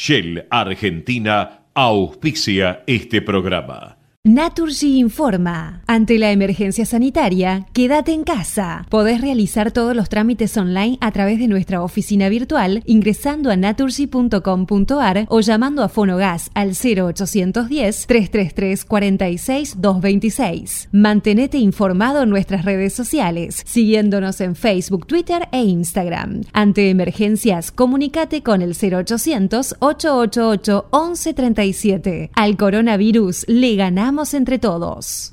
Shell Argentina auspicia este programa. Naturgy informa. Ante la emergencia sanitaria, quédate en casa. Podés realizar todos los trámites online a través de nuestra oficina virtual ingresando a naturgy.com.ar o llamando a Fonogas al 0810 333 46 226. Mantenete informado en nuestras redes sociales, siguiéndonos en Facebook, Twitter e Instagram. Ante emergencias, comunícate con el 0800 888 1137. Al coronavirus le ganamos entre todos.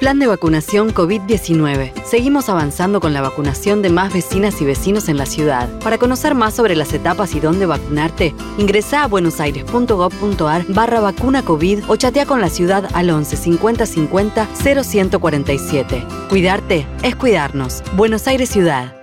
Plan de vacunación COVID-19. Seguimos avanzando con la vacunación de más vecinas y vecinos en la ciudad. Para conocer más sobre las etapas y dónde vacunarte, ingresa a buenosaires.gov.ar barra vacuna COVID o chatea con la ciudad al 11 50 50 0147. Cuidarte es cuidarnos. Buenos Aires Ciudad.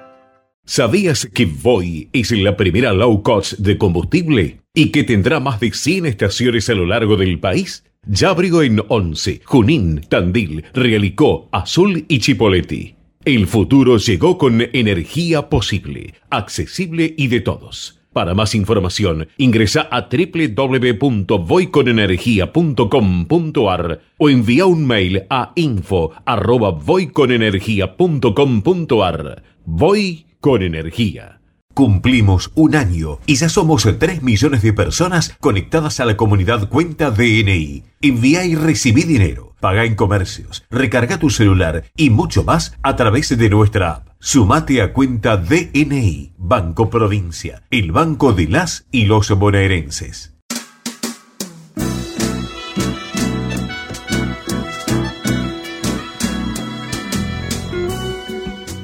¿Sabías que Voy es la primera low cost de combustible y que tendrá más de 100 estaciones a lo largo del país? Ya abrigo en Once, Junín, Tandil, Realicó, Azul y Chipoleti. El futuro llegó con energía posible, accesible y de todos. Para más información, ingresa a www.voyconenergia.com.ar o envía un mail a info@voyconenergia.com.ar. Voy con energía. Cumplimos un año y ya somos 3 millones de personas conectadas a la comunidad cuenta DNI. Envía y recibí dinero, paga en comercios, recarga tu celular y mucho más a través de nuestra app. Sumate a cuenta DNI, Banco Provincia, el banco de las y los bonaerenses.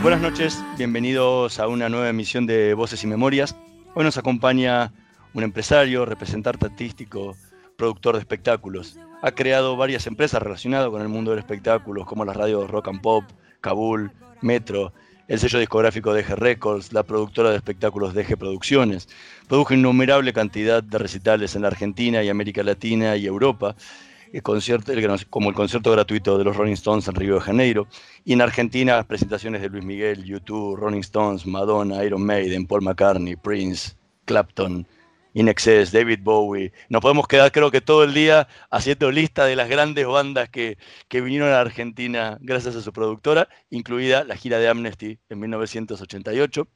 Buenas noches, bienvenidos a una nueva emisión de Voces y Memorias. Hoy nos acompaña un empresario, representante artístico, productor de espectáculos. Ha creado varias empresas relacionadas con el mundo del espectáculo, como las radios Rock and Pop, Kabul, Metro, el sello discográfico DG Records, la productora de espectáculos DG Producciones. Produjo innumerable cantidad de recitales en la Argentina y América Latina y Europa concierto, como el concierto gratuito de los Rolling Stones en Río de Janeiro, y en Argentina presentaciones de Luis Miguel, YouTube, Rolling Stones, Madonna, Iron Maiden, Paul McCartney, Prince, Clapton, Inexcess, David Bowie. Nos podemos quedar creo que todo el día haciendo lista de las grandes bandas que, que vinieron a Argentina gracias a su productora, incluida la gira de Amnesty en 1988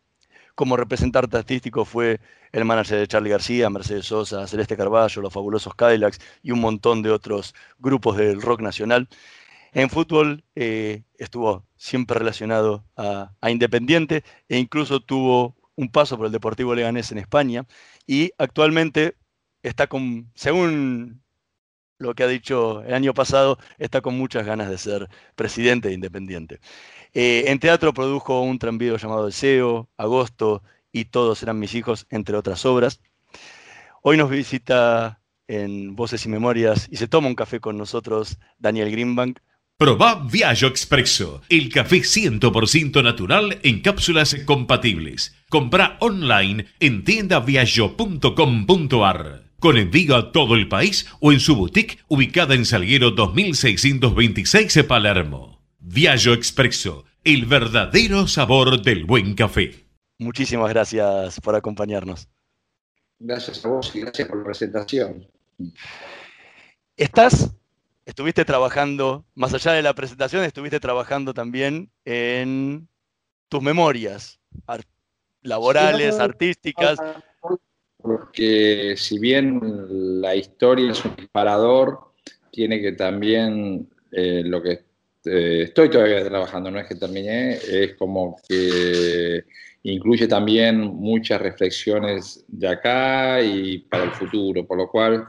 como representante artístico fue el manager de Charlie García, Mercedes Sosa, Celeste Carballo, los fabulosos Cadillacs y un montón de otros grupos del rock nacional. En fútbol eh, estuvo siempre relacionado a, Independiente e incluso tuvo un paso por el Deportivo Leganés en España y actualmente está con, según lo que ha dicho el año pasado, está con muchas ganas de ser presidente de Independiente. Eh, en teatro produjo un tranvío llamado Deseo, Agosto y Todos eran mis hijos, entre otras obras. Hoy nos visita en Voces y Memorias y se toma un café con nosotros Daniel Greenbank. Proba Viaggio Expresso, el café 100% natural en cápsulas compatibles. Compra online en tiendaviaggio.com.ar con envío a todo el país o en su boutique ubicada en Salguero 2626 Palermo. Viaggio Expresso, el verdadero sabor del buen café. Muchísimas gracias por acompañarnos. Gracias a vos y gracias por la presentación. Estás, estuviste trabajando, más allá de la presentación, estuviste trabajando también en tus memorias laborales, artísticas. Porque si bien la historia es un disparador, tiene que también eh, lo que este, estoy todavía trabajando, no es que terminé, es como que incluye también muchas reflexiones de acá y para el futuro, por lo cual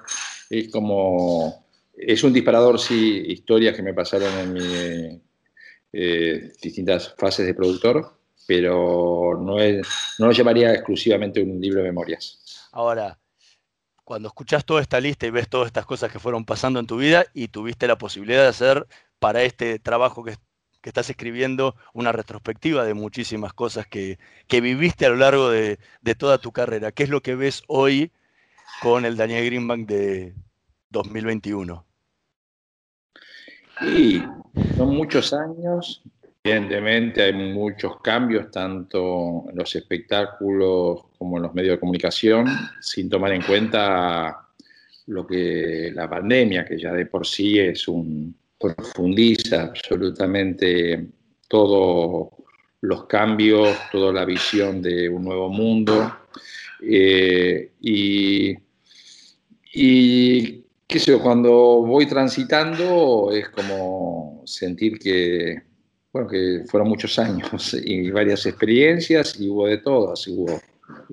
es como, es un disparador, sí, historias que me pasaron en mis eh, distintas fases de productor, pero no, es, no lo llamaría exclusivamente un libro de memorias. Ahora, cuando escuchás toda esta lista y ves todas estas cosas que fueron pasando en tu vida y tuviste la posibilidad de hacer para este trabajo que, estás escribiendo una retrospectiva de muchísimas cosas que, viviste a lo largo de, toda tu carrera. ¿Qué es lo que ves hoy con el Daniel Greenbank de 2021? Sí, son muchos años. Evidentemente hay muchos cambios, tanto en los espectáculos como en los medios de comunicación, sin tomar en cuenta lo que la pandemia, que ya de por sí es un profundiza absolutamente todos los cambios, toda la visión de un nuevo mundo. Eh, y, qué sé yo, cuando voy transitando es como sentir que bueno, que fueron muchos años y varias experiencias y hubo de todas, hubo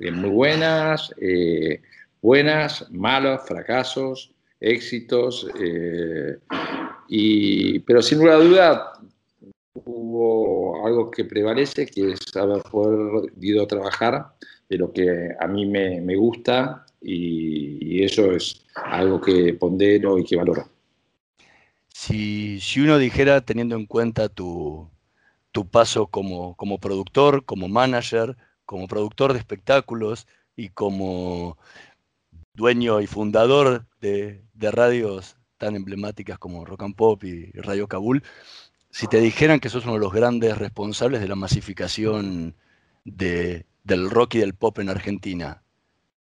eh, muy buenas, eh, buenas, malas, fracasos, éxitos, eh, y, pero sin lugar duda hubo algo que prevalece, que es haber podido trabajar de lo que a mí me, me gusta y, eso es algo que pondero y que valoro. Si, uno dijera, teniendo en cuenta tu, paso como, productor, como manager, como productor de espectáculos y como dueño y fundador de, radios tan emblemáticas como Rock and Pop y Radio Kabul, si te dijeran que sos uno de los grandes responsables de la masificación del rock y del pop en Argentina,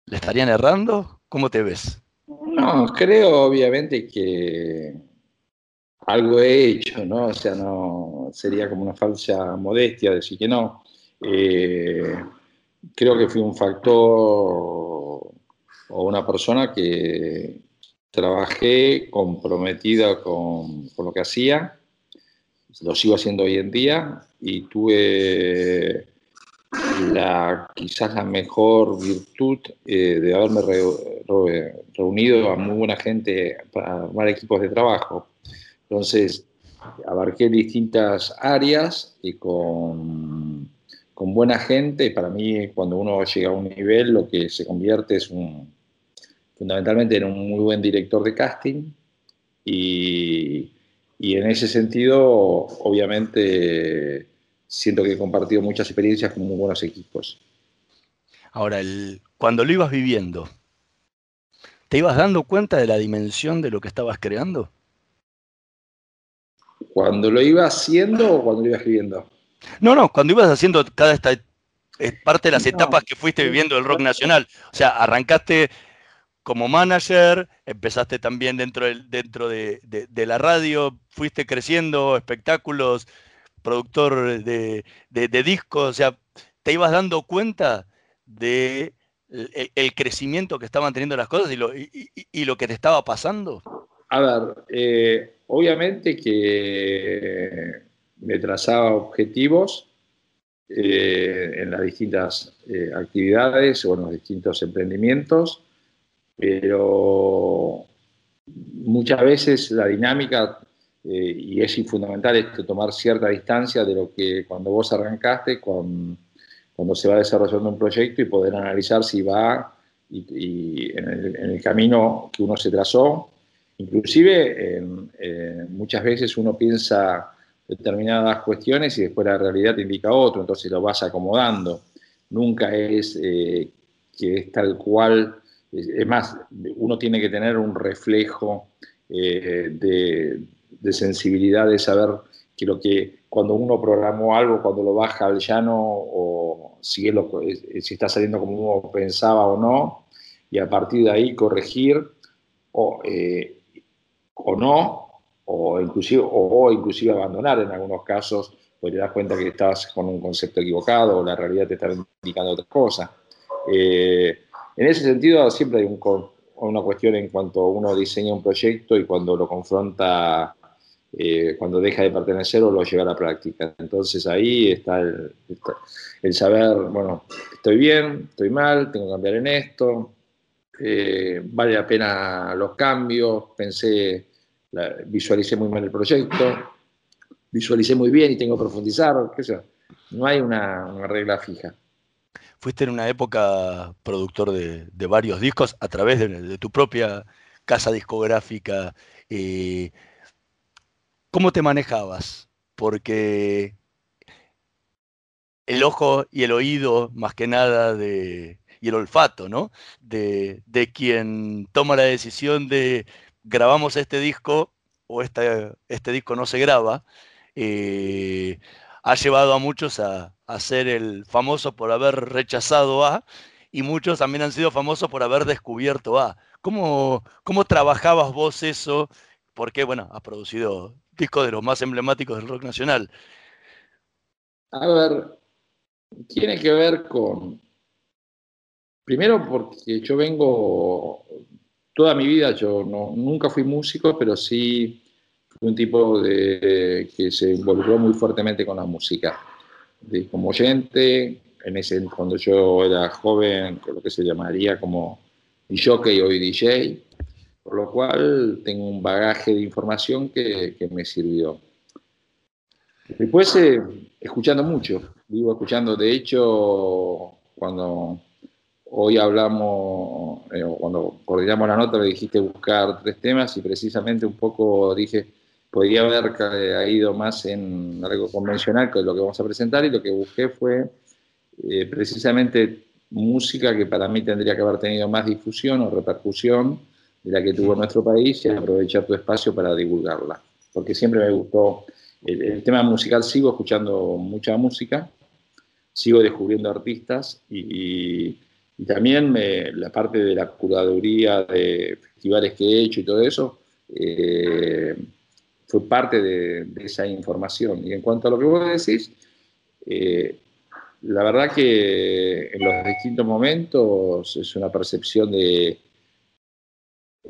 ¿le estarían errando? ¿Cómo te ves? No, creo obviamente que algo he hecho, ¿no? O sea, no sería como una falsa modestia decir que no. Eh, creo que fui un factor o una persona que trabajé comprometida con, lo que hacía, lo sigo haciendo hoy en día y tuve la, quizás la mejor virtud eh, de haberme reunido a muy buena gente para armar equipos de trabajo. Entonces, abarqué distintas áreas y con, con buena gente. Para mí, cuando uno llega a un nivel, lo que se convierte es un, fundamentalmente en un muy buen director de casting. Y, y en ese sentido, obviamente, siento que he compartido muchas experiencias con muy buenos equipos. Ahora, el, cuando lo ibas viviendo, ¿te ibas dando cuenta de la dimensión de lo que estabas creando? ¿Cuando lo iba haciendo o cuando lo iba escribiendo? No, no, cuando ibas haciendo cada esta parte de las etapas que fuiste viviendo del rock nacional. O sea, arrancaste como manager, empezaste también dentro, dentro de, la radio, fuiste creciendo, espectáculos, productor de, discos, o sea, te ibas dando cuenta de el, crecimiento que estaban teniendo las cosas y lo, y lo que te estaba pasando. A ver, eh, obviamente que me trazaba objetivos eh, en las distintas eh, actividades o en los distintos emprendimientos, pero muchas veces la dinámica, y es fundamental, es tomar cierta distancia de lo que cuando vos arrancaste, cuando se va desarrollando un proyecto y poder analizar si va y, en, el, camino que uno se trazó Inclusive muchas veces uno piensa determinadas cuestiones y después la realidad te indica otro, entonces lo vas acomodando. Nunca es eh, que es tal cual, es, más, uno tiene que tener un reflejo eh, de, sensibilidad, de saber que lo que cuando uno programó algo, cuando lo baja al llano o si, lo, si está saliendo como uno pensaba o no, y a partir de ahí corregir o, eh, o no, o inclusive, o, inclusive abandonar en algunos casos, porque te das cuenta que estás con un concepto equivocado o la realidad te está indicando otra cosa. Eh, en ese sentido, siempre hay una cuestión en cuanto uno diseña un proyecto y cuando lo confronta, eh, cuando deja de pertenecer o lo lleva a la práctica. Entonces ahí está el, el saber, bueno, estoy bien, estoy mal, tengo que cambiar en esto, eh, vale la pena los cambios, pensé, visualicé muy mal el proyecto, visualicé muy bien y tengo que profundizar, qué sé, no hay una, regla fija. Fuiste en una época productor de, varios discos a través de, tu propia casa discográfica. Eh, ¿Cómo te manejabas? Porque el ojo y el oído, más que nada, de, y el olfato, ¿no? De, quien toma la decisión de grabamos este disco o este, este disco no se graba, eh, ha llevado a muchos a, ser el famoso por haber rechazado A y muchos también han sido famosos por haber descubierto A. ¿Cómo, cómo trabajabas vos eso? Porque, bueno, has producido discos de los más emblemáticos del rock nacional. A ver, tiene que ver con, primero porque yo vengo, toda mi vida, yo no, nunca fui músico, pero sí un tipo de, que se involucró muy fuertemente con la música. De, como oyente, en ese, cuando yo era joven, con lo que se llamaría como DJ hoy DJ, por lo cual tengo un bagaje de información que, que me sirvió. Después, eh, escuchando mucho, vivo escuchando, de hecho, cuando hoy hablamos, eh, cuando coordinamos la nota, me dijiste buscar tres temas y precisamente un poco dije, podría haber ido más en algo convencional que lo que vamos a presentar y lo que busqué fue eh, precisamente música que para mí tendría que haber tenido más difusión o repercusión de la que tuvo nuestro país y aprovechar tu espacio para divulgarla, porque siempre me gustó el, tema musical, sigo escuchando mucha música, sigo descubriendo artistas y, también la parte de la curaduría de festivales que he hecho y todo eso eh, fue parte de, esa información. Y en cuanto a lo que vos decís, eh, la verdad que en los distintos momentos es una percepción de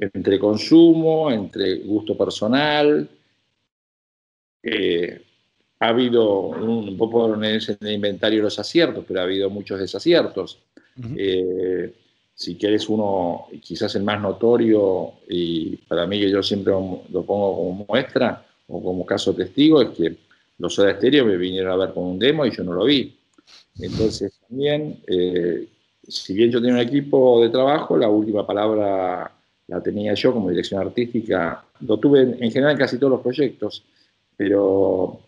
entre consumo, entre gusto personal, eh, ha habido, un, poco en el inventario los aciertos, pero ha habido muchos desaciertos. Eh, si quieres uno, quizás el más notorio, y para mí que yo siempre lo pongo como muestra o como caso testigo, es que los Soda me vinieron a ver con un demo y yo no lo vi. Entonces también, eh, si bien yo tenía un equipo de trabajo, la última palabra la tenía yo como dirección artística. Lo tuve en general en casi todos los proyectos pero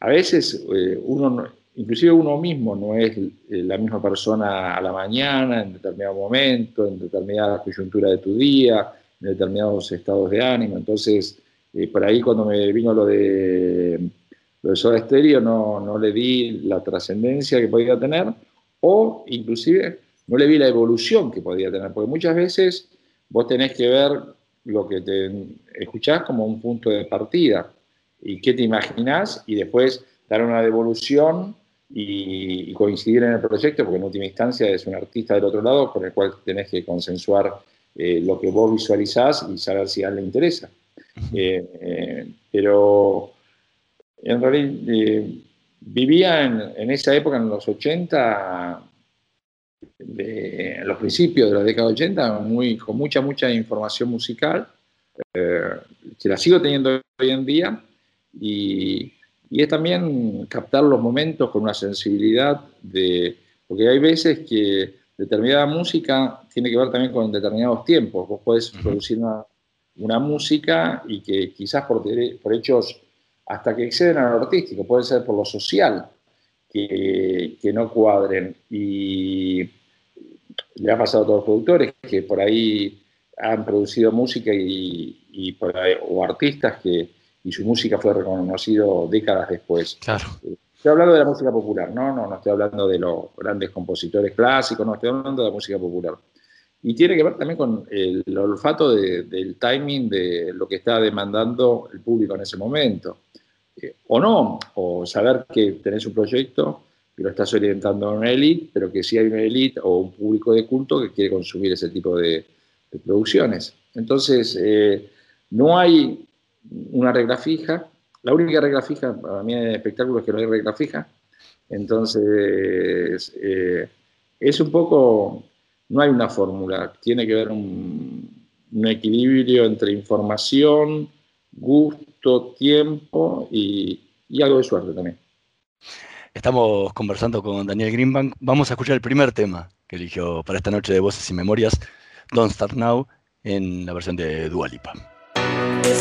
a veces eh, uno, inclusive uno mismo no es eh, la misma persona a la mañana, en determinado momento, en determinada coyuntura de tu día, en determinados estados de ánimo. Entonces, eh, por ahí cuando me vino lo de, lo de no, no le di la trascendencia que podía tener, o inclusive no le vi la evolución que podía tener, porque muchas veces vos tenés que ver lo que te escuchás como un punto de partida y qué te imaginas y después dar una devolución y, coincidir en el proyecto, porque en última instancia es un artista del otro lado con el cual tenés que consensuar eh, lo que vos visualizás y saber si a él le interesa. Eh, eh, pero en realidad vivía en, esa época, en los 80, en los principios de la década 80, muy, con mucha, mucha información musical, que la sigo teniendo hoy en día, y, es también captar los momentos con una sensibilidad de, porque hay veces que determinada música tiene que ver también con determinados tiempos. Vos podés producir una, música y que quizás por, por hechos hasta que exceden a lo artístico, puede ser por lo social, que, que no cuadren. Y le ha pasado a todos los productores que por ahí han producido música y, y por o artistas que y su música fue reconocido décadas después. Claro. Eh, estoy hablando de la música popular, ¿no? No, no estoy hablando de los grandes compositores clásicos, no, estoy hablando de la música popular. Y tiene que ver también con el, olfato del timing de lo que está demandando el público en ese momento. Eh, o no, o saber que tenés un proyecto que lo estás orientando a una élite, pero que sí hay una élite o un público de culto que quiere consumir ese tipo de, producciones. Entonces, eh, no hay una regla fija. La única regla fija para mí en el espectáculo es que no hay regla fija. Entonces, eh, es un poco, no hay una fórmula, tiene que haber un, equilibrio entre información, gusto, tiempo y, algo de suerte también. Estamos conversando con Daniel Greenbank. Vamos a escuchar el primer tema que eligió para esta noche de Voces y Memorias, Don't Start Now, en la versión de Dua Lipa. Thinking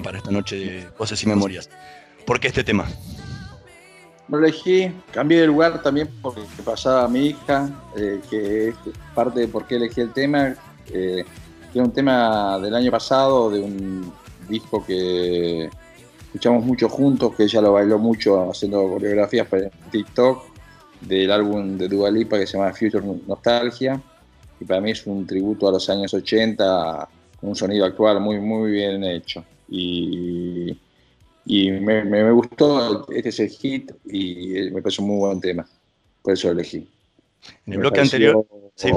Para esta noche de Voces y Memorias. ¿Por qué este tema? Lo elegí, cambié de lugar también porque pasaba a mi hija, eh, que es parte de por qué elegí el tema, eh, que es un tema del año pasado, de un disco que escuchamos mucho juntos, que ella lo bailó mucho haciendo coreografías para TikTok, del álbum de Dua Lipa que se llama Future Nostalgia, y para mí es un tributo a los años 80, con un sonido actual muy, muy bien hecho. Y y me, me- me gustó, este es el hit y me pareció un muy buen tema, por eso lo elegí. En el Me bloque anterior, sí.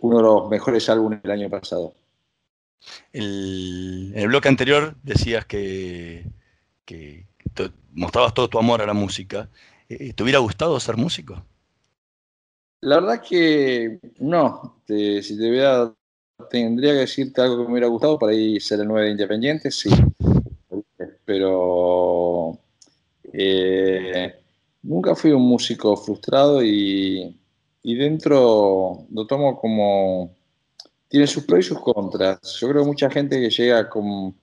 uno de los mejores álbumes del año pasado. el- en el bloque anterior decías que, que mostrabas todo tu amor a la música. Eh, ¿Te hubiera gustado ser músico? La verdad que no, te- si te hubiera, tendría que decirte algo que me hubiera gustado para ir ser el 9 de Independiente, sí. Pero eh, nunca fui un músico frustrado y, y dentro lo tomo como... Tiene sus pros y sus contras. Yo creo que mucha gente que llega con,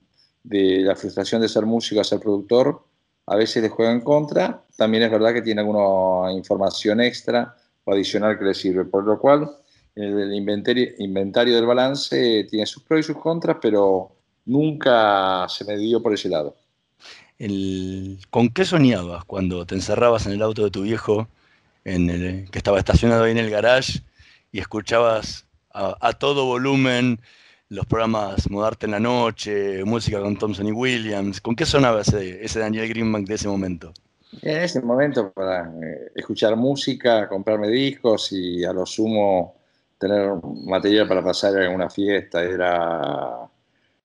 de la frustración de ser músico a ser productor, a veces le juega en contra. También es verdad que tiene alguna información extra o adicional que le sirve. Por lo cual, el inventario, inventario del balance tiene sus pros y sus contras, pero nunca se me dio por ese lado. El- ¿Con qué soñabas cuando te encerrabas en el auto de tu viejo, en el- que estaba estacionado ahí en el garage, y escuchabas a, a todo volumen los programas Mudarte en la Noche, música con Thompson y Williams? ¿Con qué sonaba ese, ese Daniel Greenbank de ese momento? En ese momento, para eh, escuchar música, comprarme discos y a lo sumo tener material para pasar en una fiesta, era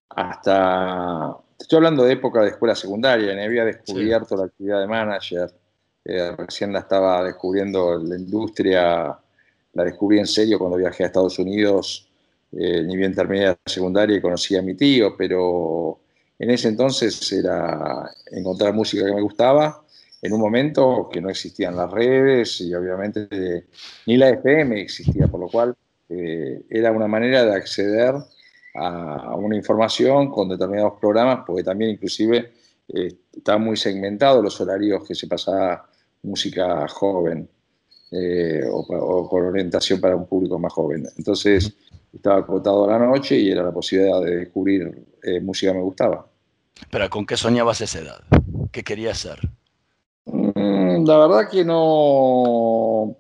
hasta, estoy hablando de época de escuela secundaria, ni había descubierto la actividad de manager, eh, recién la estaba descubriendo la industria, la descubrí en serio cuando viajé a Estados Unidos, eh, ni bien terminé la secundaria y conocí a mi tío, pero en ese entonces era encontrar música que me gustaba, en un momento que no existían las redes y obviamente ni la FM existía, por lo cual eh, era una manera de acceder a una información con determinados programas, porque también inclusive eh, estaban muy segmentados los horarios que se pasaba música joven eh, o, con orientación para un público más joven. Entonces estaba acotado a la noche y era la posibilidad de descubrir eh, música que me gustaba. Pero ¿con qué soñabas esa edad? ¿Qué querías ser? Mm, la verdad que no...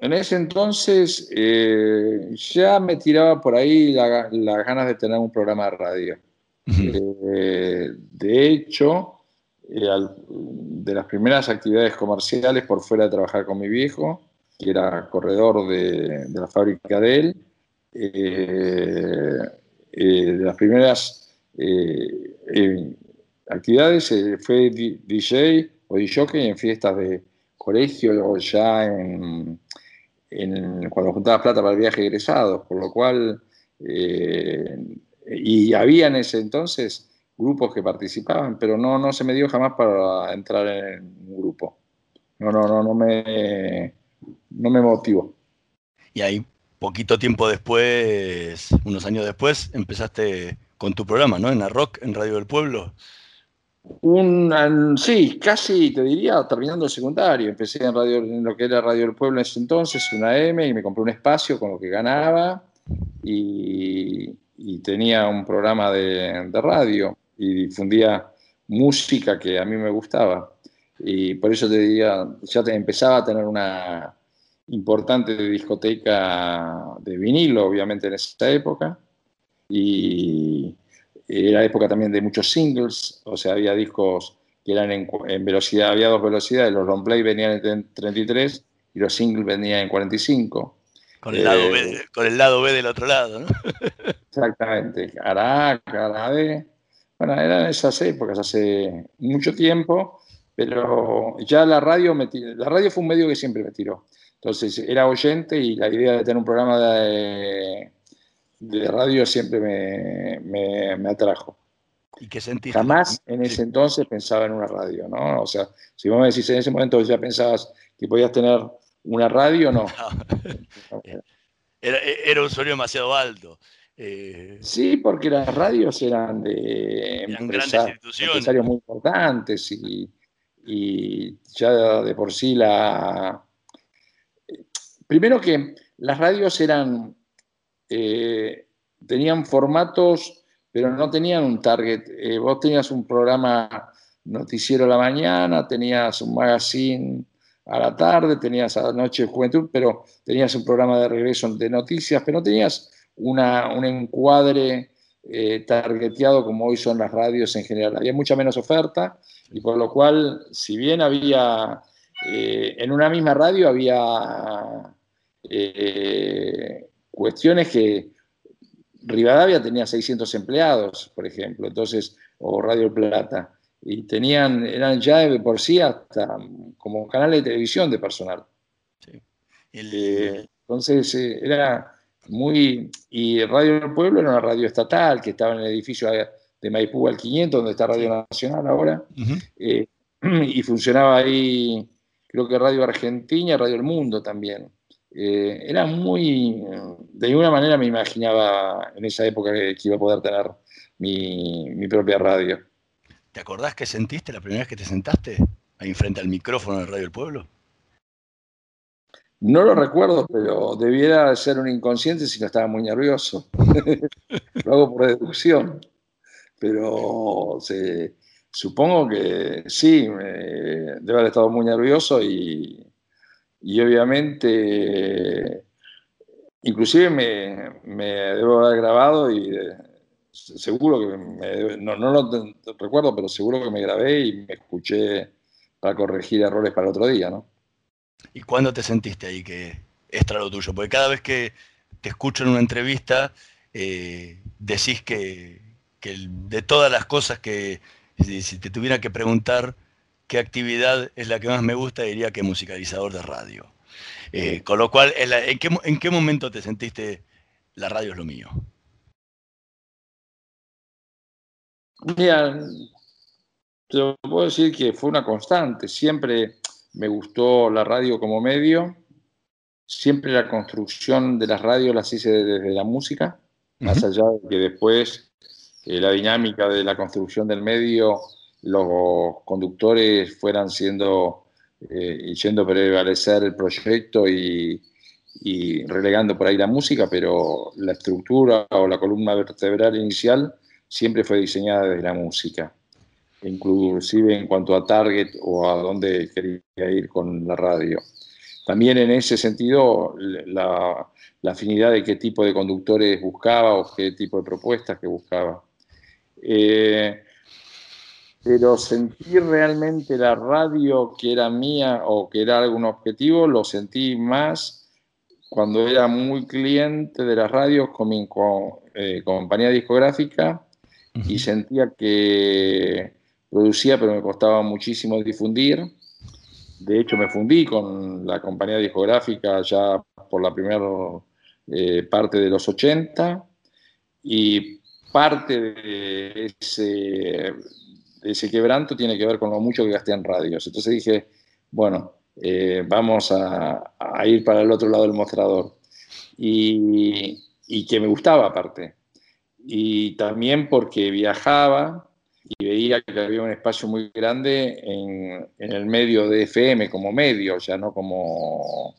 En ese entonces eh, ya me tiraba por ahí las ganas de tener un programa de radio. Eh, de hecho, de las primeras actividades comerciales por fuera de trabajar con mi viejo, que era corredor de, la fábrica de él, de las primeras eh, actividades eh, fue DJ o DJ en fiestas de colegio o ya en, cuando juntaba plata para el viaje egresado, por lo cual, eh, y había en ese entonces grupos que participaban, pero no, no se me dio jamás para entrar en un grupo. No, no, no, no me, no me motivó. Y ahí, poquito tiempo después, unos años después, empezaste con tu programa, ¿no? En la Rock, en Radio del Pueblo. Un, sí, casi te diría terminando el secundario. Empecé en, radio, en lo que era Radio del Pueblo en ese entonces, una M, y me compré un espacio con lo que ganaba y, tenía un programa de, radio y difundía música que a mí me gustaba. Y por eso te diría, ya te, empezaba a tener una importante discoteca de vinilo, obviamente en esa época y era época también de muchos singles, o sea, había discos que eran en, velocidad, había dos velocidades, los long play venían en 33 y los singles venían en 45. Con el, lado, B, eh, con el lado B del otro lado, ¿no? exactamente, Caracas, B. Bueno, eran esas épocas, hace mucho tiempo, pero ya la radio, me, la radio fue un medio que siempre me tiró. Entonces era oyente y la idea de tener un programa de, de radio siempre me, atrajo. ¿Y qué sentiste? Jamás en ese entonces pensaba en una radio, ¿no? O sea, si vos me decís en ese momento ya pensabas que podías tener una radio, no. Era, un sueño demasiado alto. Eh, sí, porque las radios eran de empresarios muy importantes y, y ya de por sí la... Primero que las radios eran eh, tenían formatos, pero no tenían un target. Eh, vos tenías un programa noticiero a la mañana, tenías un magazine a la tarde, tenías a la noche juventud, pero tenías un programa de regreso de noticias, pero no tenías una, un encuadre eh, targeteado como hoy son las radios en general. Había mucha menos oferta y por lo cual, si bien había, en una misma radio había cuestiones que Rivadavia tenía 600 empleados, por ejemplo, entonces, o Radio Plata, y tenían, eran ya de por sí hasta como canal de televisión de personal. Eh, entonces, eh, era muy. Y Radio del Pueblo era una radio estatal que estaba en el edificio de Maipú al 500, donde está Radio Nacional ahora, eh, y funcionaba ahí, creo que Radio Argentina Radio El Mundo también. Eh, era muy, de alguna manera me imaginaba en esa época que, iba a poder tener mi, propia radio. ¿Te acordás qué sentiste la primera vez que te sentaste ahí frente al micrófono de Radio del Pueblo? No lo recuerdo, pero debiera ser un inconsciente si no estaba muy nervioso. lo hago por deducción. Pero supongo que sí, debe haber estado muy nervioso y, y obviamente, inclusive me, debo haber grabado y eh, seguro que, me, no, lo recuerdo, pero seguro que me grabé y me escuché para corregir errores para el otro día, ¿no? ¿Y cuándo te sentiste ahí que extra lo tuyo? Porque cada vez que te escucho en una entrevista, eh, decís que, que, de todas las cosas que, si te tuviera que preguntar, qué actividad es la que más me gusta, diría que musicalizador de radio. Eh, con lo cual, ¿en qué, momento te sentiste la radio es lo mío? Mira, te puedo decir que fue una constante. Siempre me gustó la radio como medio. Siempre la construcción de las radios las hice desde la música. más allá de que después eh, la dinámica de la construcción del medio, los conductores fueran siendo, eh, yendo a prevalecer el proyecto y, relegando por ahí la música, pero la estructura o la columna vertebral inicial siempre fue diseñada desde la música, inclusive en cuanto a target o a dónde quería ir con la radio. También en ese sentido, la, afinidad de qué tipo de conductores buscaba o qué tipo de propuestas que buscaba. Eh, pero sentir realmente la radio que era mía o que era algún objetivo, lo sentí más cuando era muy cliente de las radios con mi eh, compañía discográfica y sentía que producía, pero me costaba muchísimo difundir. De hecho, me fundí con la compañía discográfica ya por la primera eh, parte de los 80 y parte de ese, ese quebranto tiene que ver con lo mucho que gasté en radios. Entonces dije, bueno, eh, vamos a, ir para el otro lado del mostrador. Y, que me gustaba aparte. Y también porque viajaba y veía que había un espacio muy grande en, en el medio de FM como medio, ya no como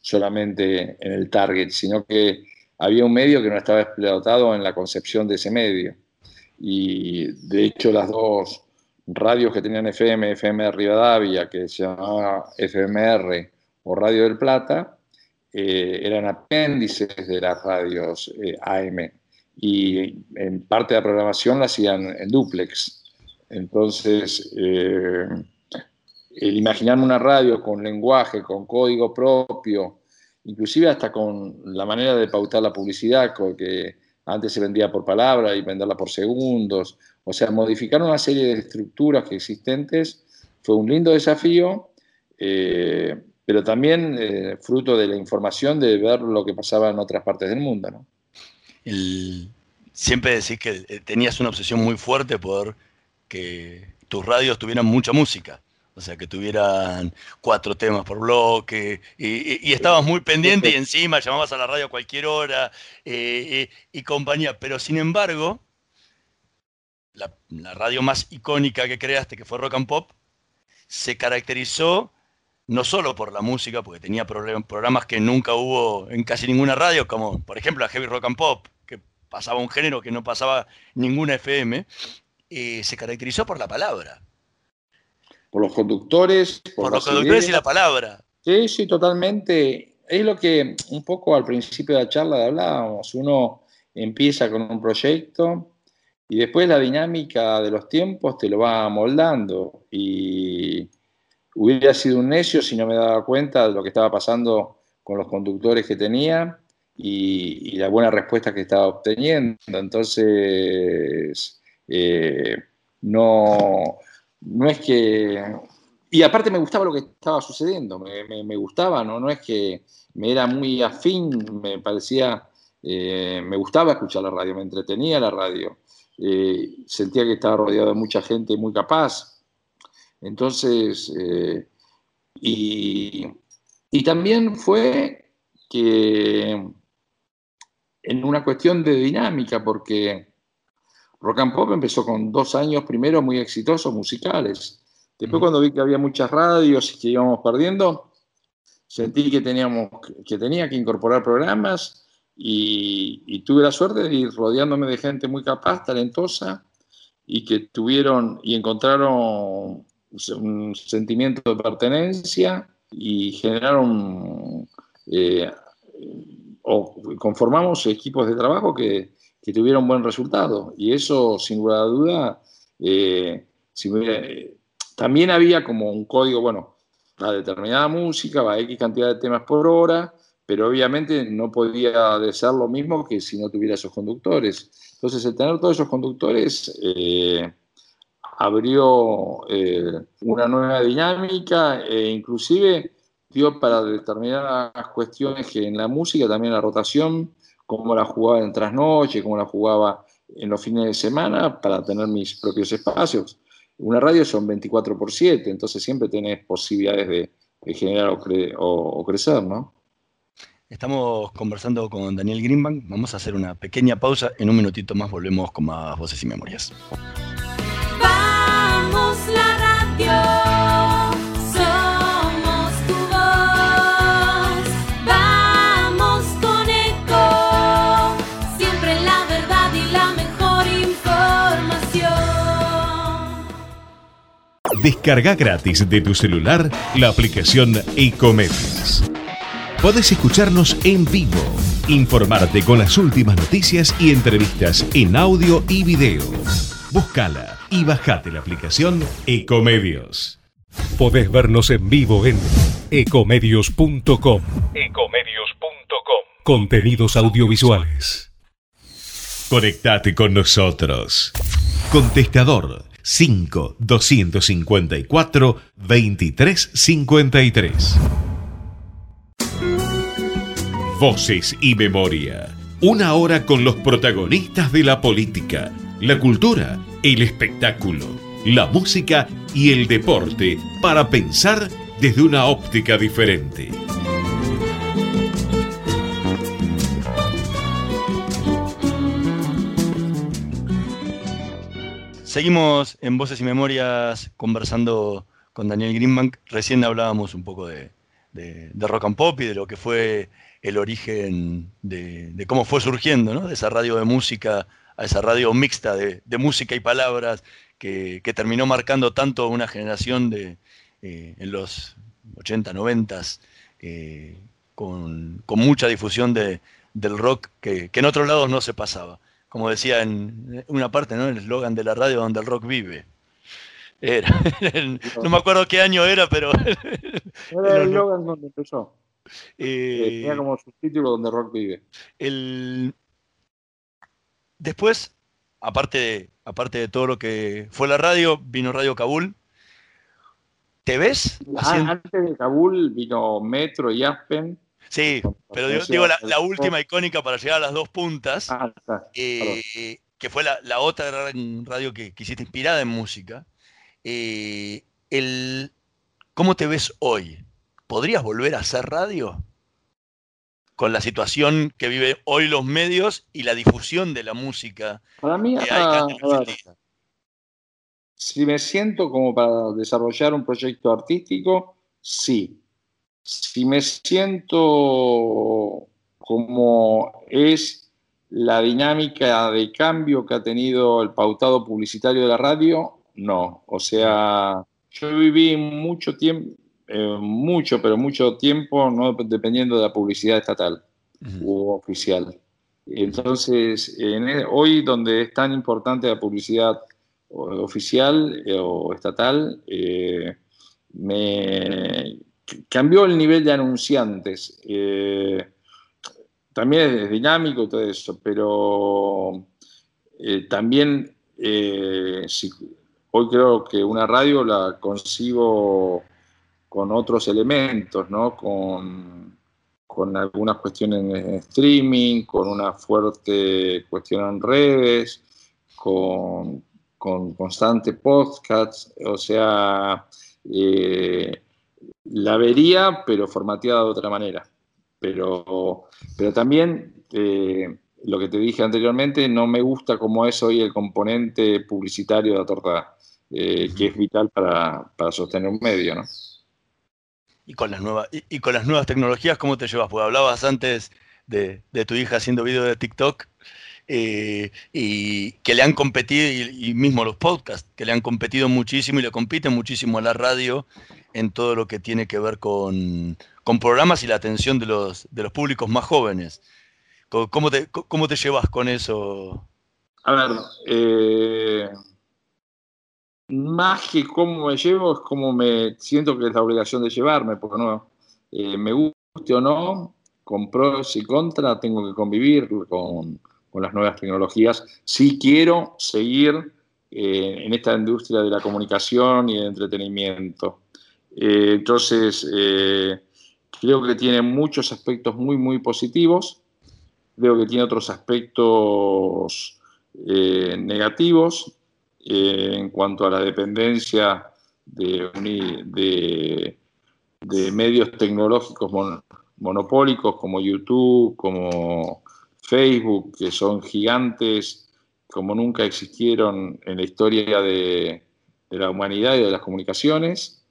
solamente en el target, sino que había un medio que no estaba explotado en la concepción de ese medio. Y de hecho las dos radios que tenían FM, FM de Rivadavia, que se llamaba FMR o Radio del Plata, eh, eran apéndices de las radios eh, AM y en parte de la programación la hacían en duplex. Entonces, eh, el imaginarme una radio con lenguaje, con código propio, inclusive hasta con la manera de pautar la publicidad, que antes se vendía por palabra y venderla por segundos, o sea, modificar una serie de estructuras que existentes fue un lindo desafío, eh, pero también eh, fruto de la información de ver lo que pasaba en otras partes del mundo. ¿no? siempre decís que eh, tenías una obsesión muy fuerte por que tus radios tuvieran mucha música. O sea, que tuvieran cuatro temas por bloque, y, estabas muy pendiente y encima llamabas a la radio a cualquier hora y compañía. Pero sin embargo, la, radio más icónica que creaste, que fue Rock and Pop, se caracterizó no solo por la música, porque tenía programas que nunca hubo en casi ninguna radio, como por ejemplo la Heavy Rock and Pop, que pasaba un género que no pasaba ninguna FM, eh, se caracterizó por la palabra. Por los conductores. Por, los conductores y la palabra. Sí, sí, totalmente. Es lo que un poco al principio de la charla hablábamos. Uno empieza con un proyecto, y después la dinámica de los tiempos te lo va moldando. Y hubiera sido un necio si no me daba cuenta de lo que estaba pasando con los conductores que tenía y, la buena respuesta que estaba obteniendo. Entonces, eh, no, no es que... Y aparte me gustaba lo que estaba sucediendo, me, gustaba, ¿no? no es que me era muy afín, me parecía, eh, me gustaba escuchar la radio, me entretenía la radio. Eh, sentía que estaba rodeado de mucha gente muy capaz. Entonces, eh, y, también fue que en una cuestión de dinámica, porque Rock and Pop empezó con dos años primero muy exitosos musicales. Después cuando vi que había muchas radios y que íbamos perdiendo, sentí que, teníamos, que tenía que incorporar programas y, tuve la suerte de ir rodeándome de gente muy capaz, talentosa, y que tuvieron y encontraron un sentimiento de pertenencia y generaron eh, o conformamos equipos de trabajo que, que, tuvieron buen resultado. Y eso, sin lugar a duda, eh, también había como un código, bueno, la determinada música, va a X cantidad de temas por hora, pero obviamente no podía ser lo mismo que si no tuviera esos conductores. Entonces, el tener todos esos conductores eh, abrió eh, una nueva dinámica e inclusive dio para determinadas cuestiones que en la música, también la rotación, cómo la jugaba en trasnoche, cómo la jugaba en los fines de semana para tener mis propios espacios. Una radio son 24 por 7, entonces siempre tenés posibilidades de, generar o, o crecer, ¿no? Estamos conversando con Daniel Greenbank. Vamos a hacer una pequeña pausa. En un minutito más volvemos con más voces y memorias. Vamos la radio, somos tu voz. Vamos con eco, siempre la verdad y la mejor información. Descarga gratis de tu celular la aplicación Ecomedios. Podés escucharnos en vivo, informarte con las últimas noticias y entrevistas en audio y video. Búscala y bajate la aplicación Ecomedios. Podés vernos en vivo en ecomedios.com. Ecomedios.com. Contenidos audiovisuales. Conectate con nosotros. Contestador 5 254 2353. Voces y memoria. Una hora con los protagonistas de la política, la cultura, el espectáculo, la música y el deporte para pensar desde una óptica diferente. Seguimos en Voces y Memorias conversando con Daniel Greenbank. Recién hablábamos un poco de, de- de rock and pop y de lo que fue el origen de, de cómo fue surgiendo, ¿no? De esa radio de música a esa radio mixta de, de música y palabras que, que terminó marcando tanto una generación de, eh, en los 80, 90, eh, con, con mucha difusión de- del rock que, que en otros lados no se pasaba. Como decía en una parte, ¿no? El eslogan de la radio donde el rock vive. Era, no me acuerdo qué año era, pero Era el No, no. Logan donde empezó. Eh, eh, tenía como subtítulo donde rock vive. el... Después, aparte de, aparte de todo lo que fue la radio, vino Radio Kabul. ¿Te ves? Ah, antes de Kabul vino Metro y Aspen. Sí, pero digo, la, última icónica para llegar a las dos puntas, Ah, está. eh, que fue la, la otra radio que, que hiciste inspirada en música. Eh, el, ¿Cómo te ves hoy? ¿Podrías volver a hacer radio? Con la situación que viven hoy los medios y la difusión de la música Para mí, que hay ah, que ver, si me siento como para desarrollar un proyecto artístico, sí. Si me siento como es la dinámica de cambio que ha tenido el pautado publicitario de la radio, no. O sea, yo viví mucho tiempo, eh, mucho, pero mucho tiempo, no dependiendo de la publicidad estatal u oficial. Entonces, en e- hoy donde es tan importante la publicidad oficial eh, o estatal, eh, me cambió el nivel de anunciantes. También es dinámico y todo eso, pero también si- hoy creo que una radio la concibo con otros elementos, ¿no? Con, con algunas cuestiones en streaming, con una fuerte cuestión en redes, con, con constante podcasts, o sea, eh, la vería, pero formateada de otra manera. Pero, pero también, eh, lo que te dije anteriormente, no me gusta como es hoy el componente publicitario de la torta, eh, que es vital para, para sostener un medio, ¿no? Y con las nuevas, y, con las nuevas tecnologías, ¿cómo te llevas? Porque hablabas antes de, de tu hija haciendo video de TikTok eh, y que le han competido, y, mismo los podcasts, que le han competido muchísimo y le compiten muchísimo a la radio en todo lo que tiene que ver con, con programas y la atención de los, de los públicos más jóvenes. ¿Cómo te, cómo te llevas con eso? A ver, eh, más que cómo me llevo, es cómo me siento que es la obligación de llevarme, porque no, eh, me guste o no, con pros y contras, tengo que convivir con, con las nuevas tecnologías. Si quiero seguir eh, en esta industria de la comunicación y del entretenimiento. Eh, entonces, creo que tiene muchos aspectos muy, muy positivos. Creo que tiene otros aspectos negativos eh, en cuanto a la dependencia de, de medios tecnológicos mon- monopólicos como YouTube, como Facebook, que son gigantes como nunca existieron en la historia de, la humanidad y de las comunicaciones,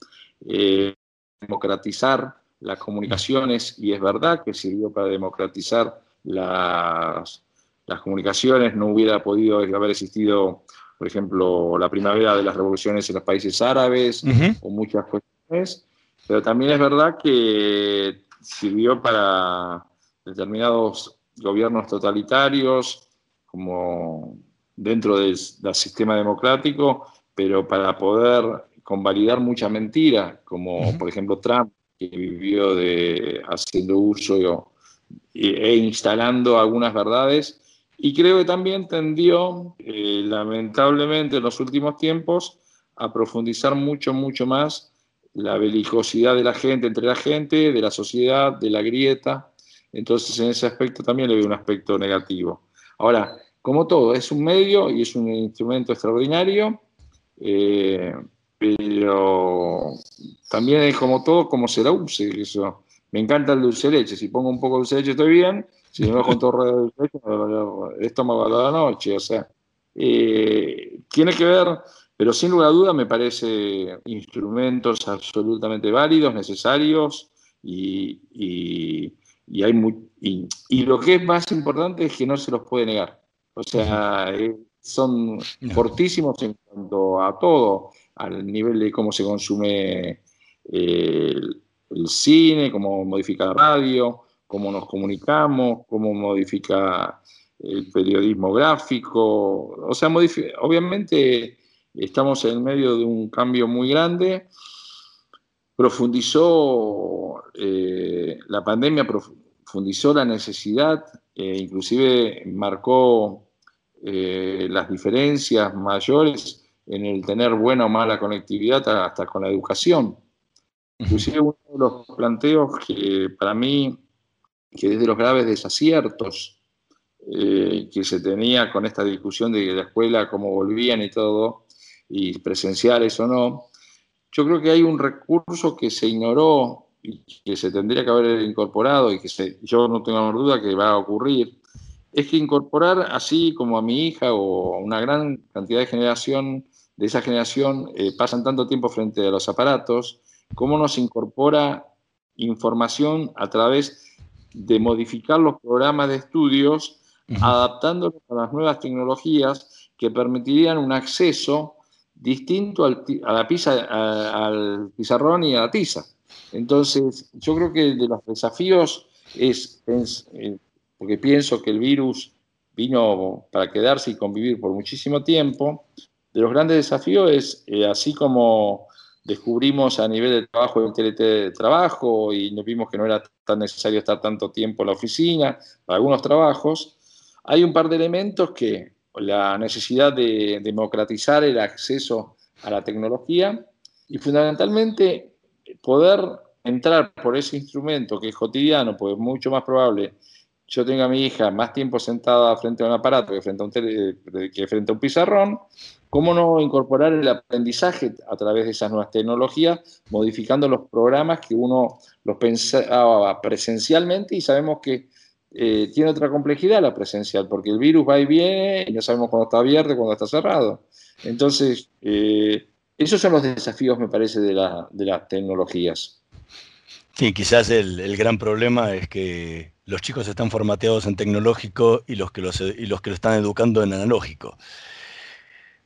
eh, democratizar las comunicaciones, y es verdad que sirvió para democratizar las, las comunicaciones, no hubiera podido haber existido, por ejemplo, la primavera de las revoluciones en los países árabes o muchas cuestiones, pero también es verdad que sirvió para determinados gobiernos totalitarios, como dentro del, sistema democrático, pero para poder convalidar mucha mentira, como por ejemplo Trump, que vivió de, haciendo uso e instalando algunas verdades, y creo que también tendió, eh, lamentablemente en los últimos tiempos, a profundizar mucho, mucho más la belicosidad de la gente, entre la gente, de la sociedad, de la grieta. Entonces, en ese aspecto también le veo un aspecto negativo. Ahora, como todo, es un medio y es un instrumento extraordinario, eh, pero también es como todo, como se la use. Eso. Me encanta el dulce de leche, si pongo un poco de dulce leche estoy bien, si me con todo de dulce de leche, esto me va a la noche, o sea, eh, tiene que ver, pero sin lugar a duda me parece instrumentos absolutamente válidos, necesarios y, y, hay y lo que es más importante es que no se los puede negar. O sea, eh, son fortísimos en cuanto a todo, al nivel de cómo se consume eh, el, cine, cómo modifica la radio, cómo nos comunicamos, cómo modifica el periodismo gráfico. O sea, obviamente estamos en medio de un cambio muy grande. Profundizó, eh, la pandemia profundizó la necesidad eh, inclusive marcó eh, las diferencias mayores en el tener buena o mala conectividad hasta con la educación. Inclusive uno de los planteos que para mí, que es de los graves desaciertos eh, que se tenía con esta discusión de la escuela, cómo volvían y todo, y presenciales o no, yo creo que hay un recurso que se ignoró y que se tendría que haber incorporado y que yo no tengo duda que va a ocurrir, es que incorporar así como a mi hija o a una gran cantidad de generación, de esa generación, eh, pasan tanto tiempo frente a los aparatos, cómo nos incorpora información a través de modificar los programas de estudios, adaptándolos a las nuevas tecnologías que permitirían un acceso distinto al, a la pizza, al pizarrón y a la tiza. Entonces, yo creo que de los desafíos es, eh, porque pienso que el virus vino para quedarse y convivir por muchísimo tiempo, de los grandes desafíos es, eh, así como descubrimos a nivel de trabajo el teletrabajo y nos vimos que no era tan necesario estar tanto tiempo en la oficina para algunos trabajos, hay un par de elementos que la necesidad de democratizar el acceso a la tecnología y fundamentalmente poder entrar por ese instrumento que es cotidiano, pues es mucho más probable. Yo tenga a mi hija más tiempo sentada frente a un aparato que frente a un, que frente a un pizarrón, ¿cómo no incorporar el aprendizaje a través de esas nuevas tecnologías, modificando los programas que uno los pensaba presencialmente y sabemos que eh, tiene otra complejidad la presencial, porque el virus va y viene y no sabemos cuándo está abierto y cuándo está cerrado. Entonces, eh, esos son los desafíos, me parece, de, las tecnologías. Sí, quizás el, gran problema es que los chicos están formateados en tecnológico y los que, los, y los que lo están educando en analógico.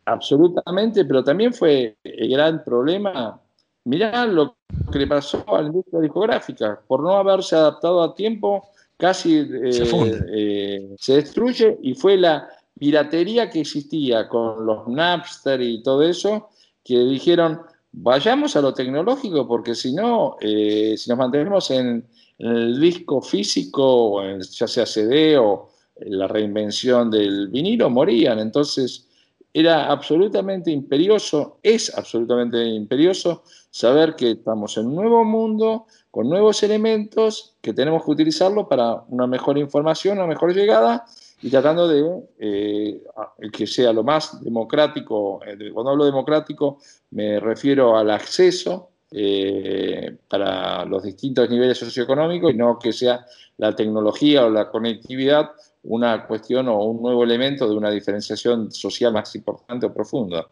Absolutamente, pero también fue el gran problema. Mirá lo que le pasó a la industria discográfica, por no haberse adaptado a tiempo, casi se, eh, eh, se destruye y fue la piratería que existía con los Napster y todo eso, que dijeron, vayamos a lo tecnológico, porque si no, eh, si nos mantenemos en, el disco físico, ya sea CD o la reinvención del vinilo, morían. Entonces, era absolutamente imperioso, es absolutamente imperioso saber que estamos en un nuevo mundo, con nuevos elementos, que tenemos que utilizarlo para una mejor información, una mejor llegada y tratando de eh, que sea lo más democrático. Eh, cuando hablo democrático me refiero al acceso eh, para los distintos niveles socioeconómicos y no que sea la tecnología o la conectividad una cuestión o un nuevo elemento de una diferenciación social más importante o profunda.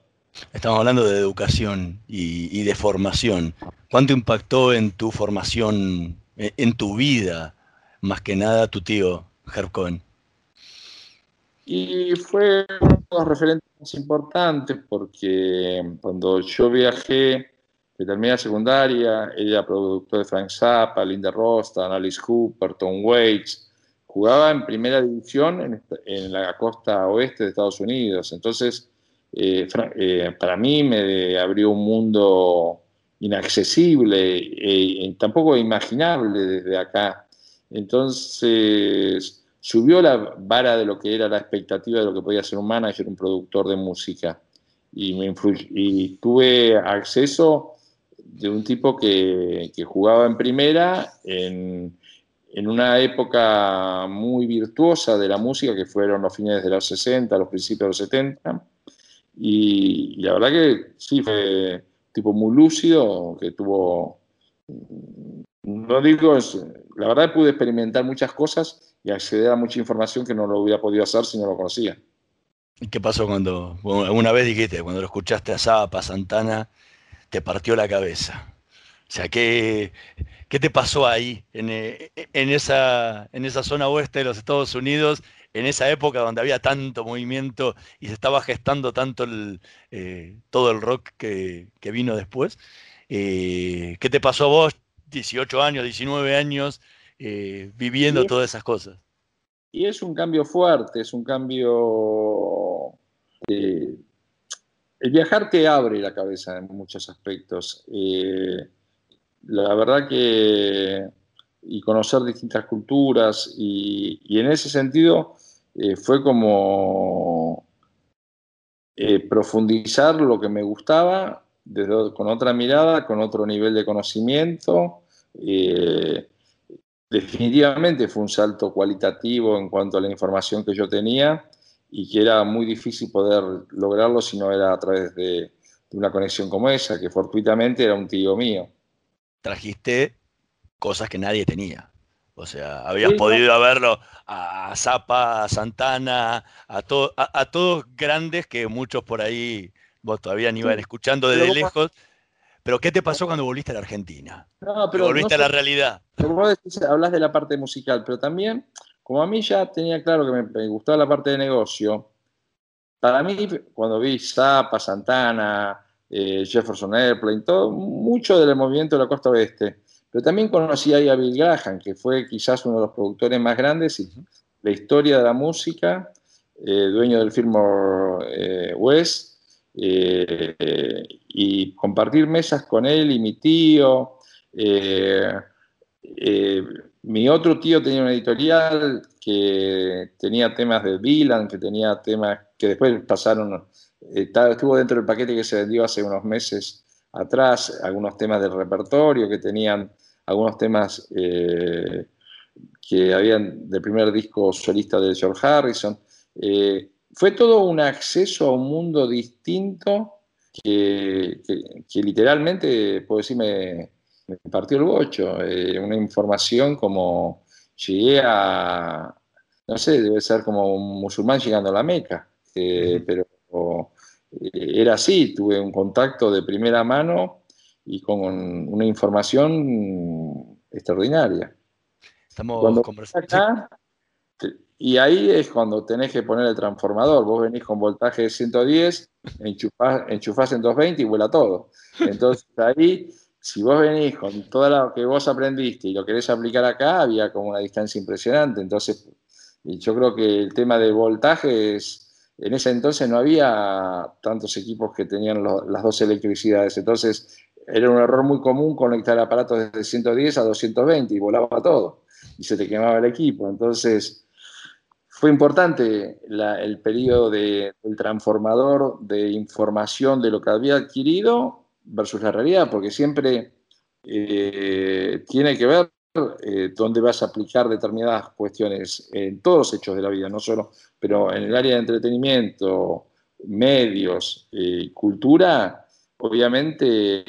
Estamos hablando de educación y, de formación. ¿Cuánto impactó en tu formación, en tu vida, más que nada tu tío, Herb Cohen? Y fue uno de los referentes más importantes porque cuando yo viajé, que terminé la secundaria, ella productor de Frank Zappa, Linda Rostan, Alice Cooper, Tom Waits, jugaba en primera división en, la costa oeste de Estados Unidos. Entonces, eh, eh, para mí me abrió un mundo inaccesible e tampoco imaginable desde acá. Entonces, subió la vara de lo que era la expectativa de lo que podía ser un manager, un productor de música. Y, me y tuve acceso de un tipo que, jugaba en primera en, una época muy virtuosa de la música, que fueron los fines de los 60, los principios de los 70. Y, la verdad que sí, fue tipo muy lúcido, que tuvo, no digo, la verdad pude experimentar muchas cosas y acceder a mucha información que no lo hubiera podido hacer si no lo conocía. ¿Y qué pasó cuando, alguna vez dijiste, cuando lo escuchaste a Zapa, Santana, te partió la cabeza? O sea, ¿qué, qué te pasó ahí, en, en, esa, en esa zona oeste de los Estados Unidos, en esa época donde había tanto movimiento y se estaba gestando tanto el, eh, todo el rock que, que vino después? Eh, ¿Qué te pasó a vos, 18 años, 19 años, eh, viviendo todas esas cosas. Y es un cambio fuerte, es un cambio... Eh, el viajar te abre la cabeza en muchos aspectos. Eh, la verdad que... y conocer distintas culturas y, en ese sentido fue como profundizar lo que me gustaba con otra mirada, con otro nivel de conocimiento definitivamente fue un salto cualitativo en cuanto a la información que yo tenía y que era muy difícil poder lograrlo si no era a través de, una conexión como esa, que fortuitamente era un tío mío. Trajiste cosas que nadie tenía. O sea, habías podido verlo a Zapa, a Santana, a, a, todos grandes que muchos por ahí vos todavía ni iban escuchando desde lejos. Pero ¿qué te pasó cuando volviste a la Argentina? No, pero volviste a la realidad. Vos hablas de la parte musical, pero también, como a mí ya tenía claro que me, gustaba la parte de negocio, para mí, cuando vi Zappa, Santana, eh, Jefferson Airplane, todo, mucho del movimiento de la costa oeste, pero también conocí ahí a Bill Graham, que fue quizás uno de los productores más grandes y la historia de la música, eh, dueño del firmo eh, West, eh, y compartir mesas con él y mi tío. Mi otro tío tenía una editorial que tenía temas de Dylan, que tenía temas que después pasaron, estuvo dentro del paquete que se vendió hace unos meses atrás, algunos temas del repertorio que tenían algunos temas que habían del primer disco solista de George Harrison fue todo un acceso a un mundo distinto que, literalmente, puedo decir, me, partió el bocho. Eh, una información como llegué a, no sé, debe ser como un musulmán llegando a la Meca, eh, pero eh, era así, tuve un contacto de primera mano y con una información extraordinaria. Estamos conversando. Y ahí es cuando tenés que poner el transformador. Vos venís con voltaje de 110, enchufás, enchufás en 220 y vuela todo. Entonces ahí, si vos venís con todo lo que vos aprendiste y lo querés aplicar acá, había como una distancia impresionante. Entonces, yo creo que el tema de voltajes, en ese entonces no había tantos equipos que tenían las dos electricidades. Entonces, era un error muy común conectar aparatos desde 110 a 220 y volaba todo. Y se te quemaba el equipo. Entonces, fue importante el periodo del transformador de información de lo que había adquirido versus la realidad, porque siempre eh, tiene que ver eh, dónde vas a aplicar determinadas cuestiones en todos los hechos de la vida, no solo, pero en el área de entretenimiento, medios, eh, cultura, obviamente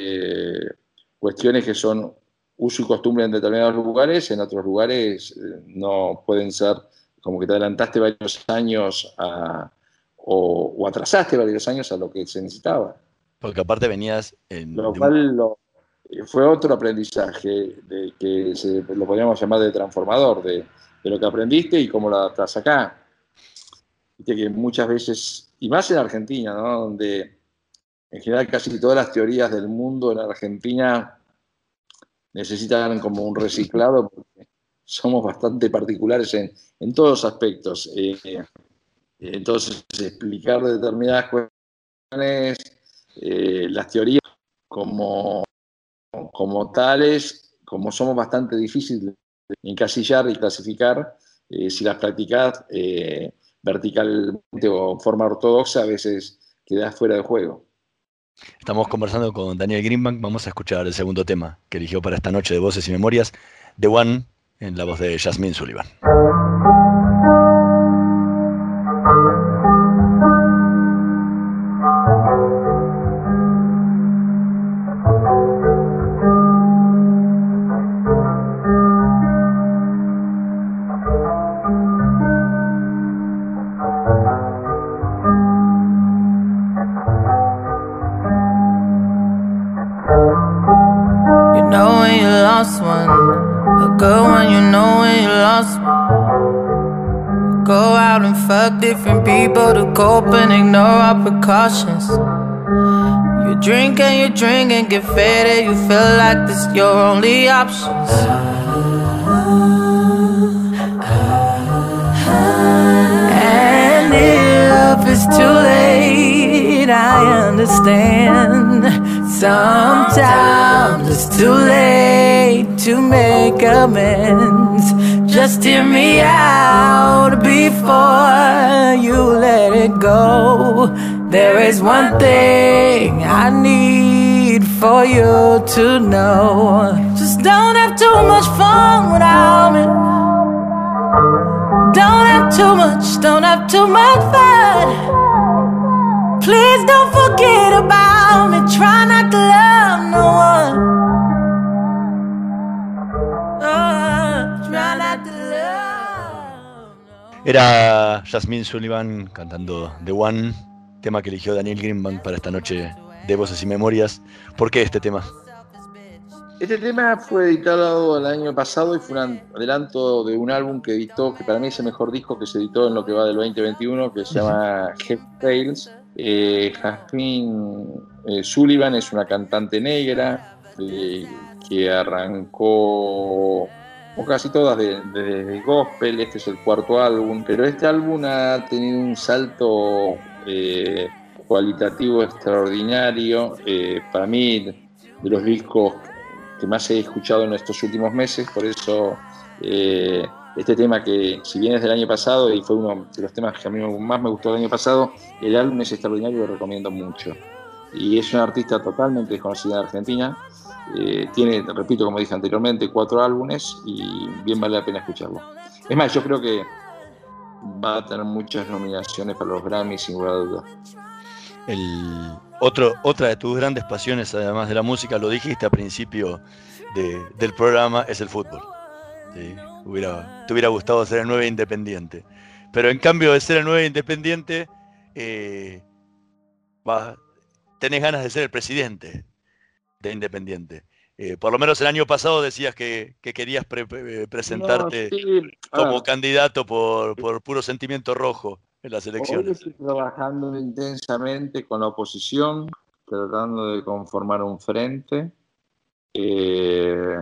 cuestiones que son uso y costumbre en determinados lugares, en otros lugares eh, no pueden ser como que te adelantaste varios años a, o, o, atrasaste varios años a lo que se necesitaba. Porque aparte venías en... Lo cual lo, fue otro aprendizaje de que se, lo podríamos llamar de transformador, de, de, lo que aprendiste y cómo lo adaptás acá. Viste que muchas veces, y más en Argentina, donde en general casi todas las teorías del mundo en Argentina necesitan como un reciclado porque somos bastante particulares en, en todos los aspectos. Eh, entonces, explicar determinadas cuestiones, eh, las teorías como, como tales, como somos bastante difíciles de encasillar y clasificar, eh, si las practicas eh, verticalmente o forma ortodoxa, a veces quedas fuera de juego. Estamos conversando con Daniel Greenbank. Vamos a escuchar el segundo tema que eligió para esta noche de Voces y Memorias, The One, en la voz de Jasmine Sullivan. And ignore our precautions. You drink and you drink and get faded. You feel like this your only options. And if it's too late, I understand. Sometimes it's too late to make amends. Just hear me out before you let it go. There is one thing I need for you to know. Just don't have too much fun without me. Don't have too much, don't have too much fun. Please don't forget Era Jasmine Sullivan cantando The One, tema que eligió Daniel Greenbank para esta noche de Voces y Memorias. ¿Por qué este tema? Este tema fue editado el año pasado y fue un adelanto de un álbum que editó, que para mí es el mejor disco que se editó en lo que va del 2021, que se llama Head Tales. Eh, Jasmine eh, Sullivan es una cantante negra eh, que arrancó, o casi todas, desde de, gospel. Este es el cuarto álbum, pero este álbum ha tenido un salto eh, cualitativo extraordinario. para mí, de los discos que más he escuchado en estos últimos meses, por eso eh, este tema que si bien es del año pasado y fue uno de los temas que a mí más me gustó del año pasado, el álbum es extraordinario y lo recomiendo mucho. Y es una artista totalmente desconocida en Argentina, eh, tiene, repito, como dije anteriormente, cuatro álbumes y bien vale la pena escucharlo. Es más, yo creo que va a tener muchas nominaciones para los Grammys, sin lugar a duda. El, otro, otra de tus grandes pasiones, además de la música, lo dijiste al principio de, del programa, es el fútbol. ¿sí? Hubiera, te hubiera gustado ser el 9 independiente. Pero en cambio de ser el 9 independiente, eh, va, tenés ganas de ser el presidente de Independiente. Eh, por lo menos el año pasado decías que, que querías pre pre presentarte no, sí. como candidato por, por, puro sentimiento rojo en las elecciones. Hoy estoy trabajando intensamente con la oposición, tratando de conformar un frente. Eh,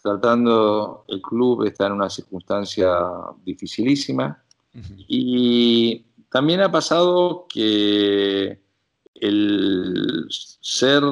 tratando, el club está en una circunstancia dificilísima. Uh -huh. Y también ha pasado que el ser,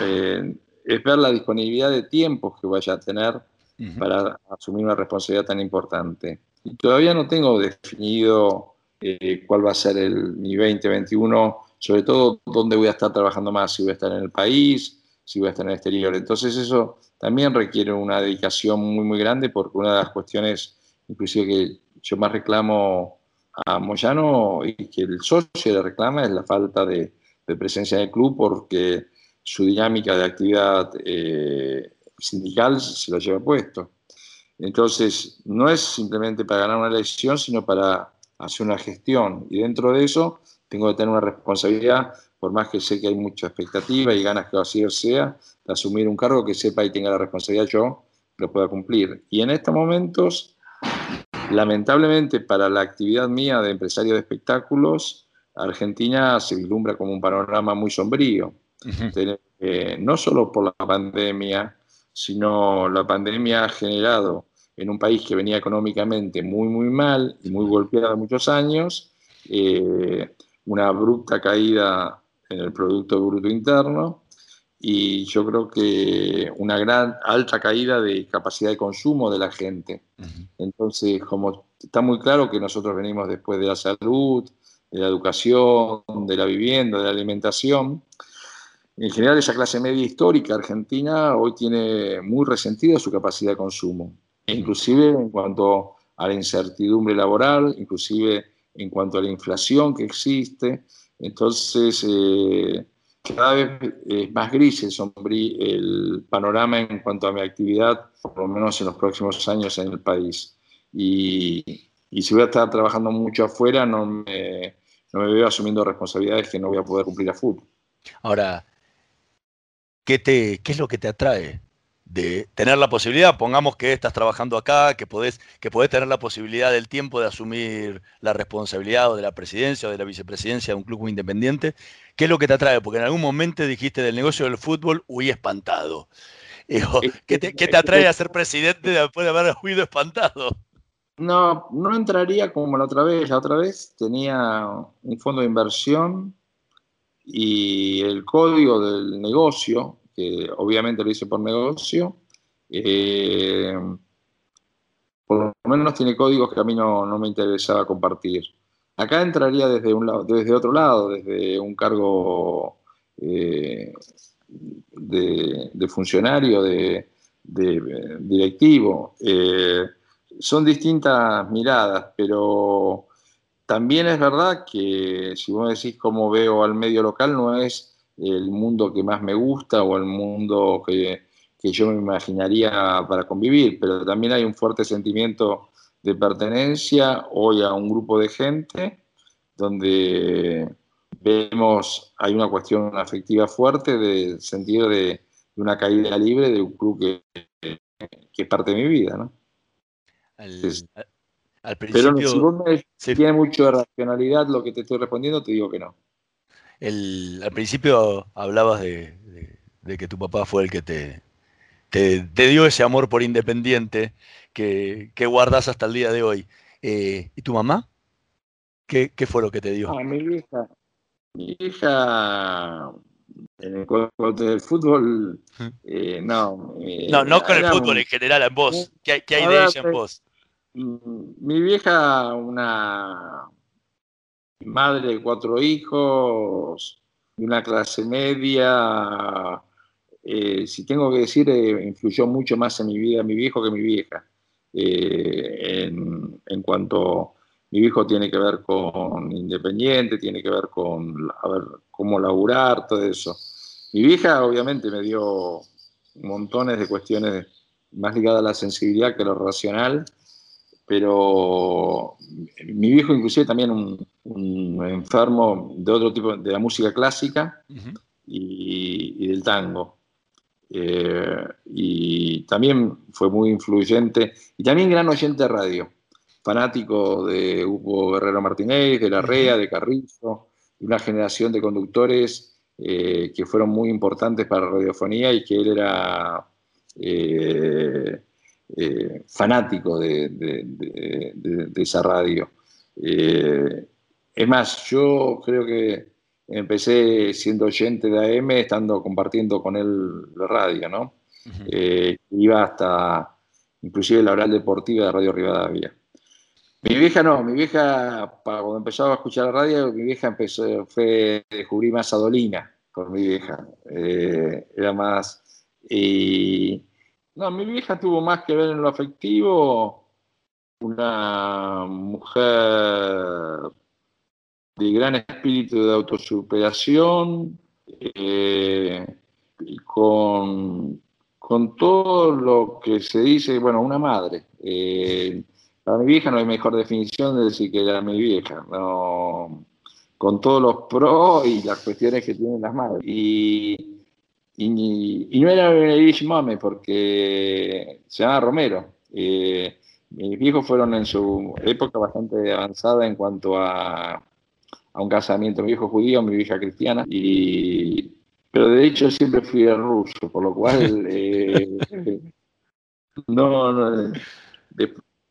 eh, es ver la disponibilidad de tiempos que vaya a tener uh -huh. para asumir una responsabilidad tan importante. Y todavía no tengo definido eh, cuál va a ser el, mi 2021, sobre todo dónde voy a estar trabajando más, si voy a estar en el país, si voy a estar en el exterior. Entonces eso también requiere una dedicación muy, muy grande porque una de las cuestiones, inclusive que yo más reclamo a Moyano y que el socio le reclama es la falta de, de presencia en el club porque su dinámica de actividad eh, sindical se lo lleva puesto. Entonces, no es simplemente para ganar una elección, sino para hacer una gestión. Y dentro de eso, tengo que tener una responsabilidad, por más que sé que hay mucha expectativa y ganas que así sea, de asumir un cargo que sepa y tenga la responsabilidad yo, lo pueda cumplir. Y en estos momentos, lamentablemente para la actividad mía de empresario de espectáculos, Argentina se vislumbra como un panorama muy sombrío. Eh, no solo por la pandemia, sino la pandemia ha generado en un país que venía económicamente muy, muy mal y muy golpeado muchos años, eh, una abrupta caída en el Producto Bruto Interno y yo creo que una gran alta caída de capacidad de consumo de la gente. Entonces, como está muy claro que nosotros venimos después de la salud, de la educación, de la vivienda, de la alimentación, en general esa clase media histórica argentina hoy tiene muy resentida su capacidad de consumo, inclusive en cuanto a la incertidumbre laboral, inclusive en cuanto a la inflación que existe. Entonces, eh, cada vez es más gris el, el panorama en cuanto a mi actividad, por lo menos en los próximos años en el país. Y, si voy a estar trabajando mucho afuera, no me, no me veo asumiendo responsabilidades que no voy a poder cumplir a fútbol. Ahora, ¿qué, te, ¿qué es lo que te atrae de tener la posibilidad, pongamos que estás trabajando acá, que podés, que podés tener la posibilidad del tiempo de asumir la responsabilidad o de la presidencia o de la vicepresidencia de un club independiente, ¿qué es lo que te atrae? Porque en algún momento dijiste del negocio del fútbol, huí espantado. ¿qué, te, ¿Qué te atrae a ser presidente después de haber huido espantado? No, no entraría como la otra vez. La otra vez tenía un fondo de inversión y el código del negocio que obviamente lo hice por negocio. Eh, por lo menos tiene códigos que a mí no, me interesaba compartir. Acá entraría desde, un lado, desde otro lado, desde un cargo eh, de, funcionario, de, directivo. Eh, son distintas miradas, pero también es verdad que si vos decís cómo veo al medio local, no es el mundo que más me gusta o el mundo que, yo me imaginaría para convivir, pero también hay un fuerte sentimiento de pertenencia hoy a un grupo de gente donde vemos, hay una cuestión afectiva fuerte de sentido de, una caída libre de un club que, es parte de mi vida, ¿no? Pero si vos me tiene mucho de racionalidad lo que te estoy respondiendo, te digo que no al principio hablabas de, que tu papá fue el que te, te, dio ese amor por Independiente que, que guardas hasta el día de hoy. Eh, ¿Y tu mamá? ¿Qué, fue lo que te dio? mi hija. Mi hija en el juego del fútbol, eh, no. Eh, no, no con el fútbol en general, en vos. ¿Qué, hay de ella en vos? Mi vieja, una madre de cuatro hijos, de una clase media. Eh, si tengo que decir, eh, influyó mucho más en mi vida mi viejo que mi vieja. Eh, en, cuanto mi viejo tiene que ver con independiente, tiene que ver con cómo laburar, todo eso. Mi vieja obviamente me dio montones de cuestiones más ligadas a la sensibilidad que a lo racional, pero mi viejo inclusive también un, enfermo de otro tipo, de la música clásica y, del tango. Eh, y también fue muy influyente y también gran oyente de radio, fanático de Hugo Guerrero Martínez, de La Rea, de Carrizo, una generación de conductores eh, que fueron muy importantes para la radiofonía y que él era... Eh, eh, fanático de, esa radio. Eh, es más, yo creo que empecé siendo oyente de AM, estando compartiendo con él la radio, ¿no? Eh, iba hasta inclusive la oral deportiva de Radio Rivadavia. Mi vieja no, mi vieja, cuando empezaba a escuchar la radio, mi vieja empezó, fue, descubrí más a Dolina con mi vieja. era más. Y, no, mi vieja tuvo más que ver en lo afectivo, una mujer de gran espíritu de autosuperación, eh, con, con todo lo que se dice, bueno, una madre. Eh, para mi vieja no hay mejor definición de decir que era mi vieja, no, con todos los pros y las cuestiones que tienen las madres. Y, y, no era Irish Mame porque se llama Romero. Eh, mis viejos fueron en su época bastante avanzada en cuanto a, a un casamiento, mi viejo judío, mi vieja cristiana, y, pero de hecho siempre fui el ruso, por lo cual eh, no, no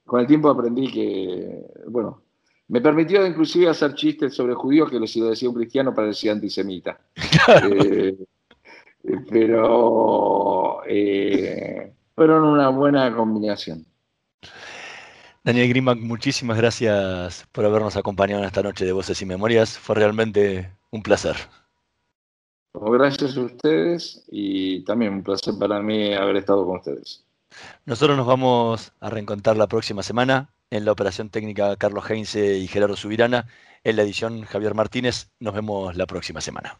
con el tiempo aprendí que, bueno, me permitió inclusive hacer chistes sobre judíos que si lo decía un cristiano parecía antisemita. Eh, pero eh, fueron una buena combinación. Daniel Grimack, muchísimas gracias por habernos acompañado en esta noche de Voces y Memorias. Fue realmente un placer. Gracias a ustedes y también un placer para mí haber estado con ustedes. Nosotros nos vamos a reencontrar la próxima semana en la operación técnica Carlos Heinze y Gerardo Subirana, en la edición Javier Martínez. Nos vemos la próxima semana.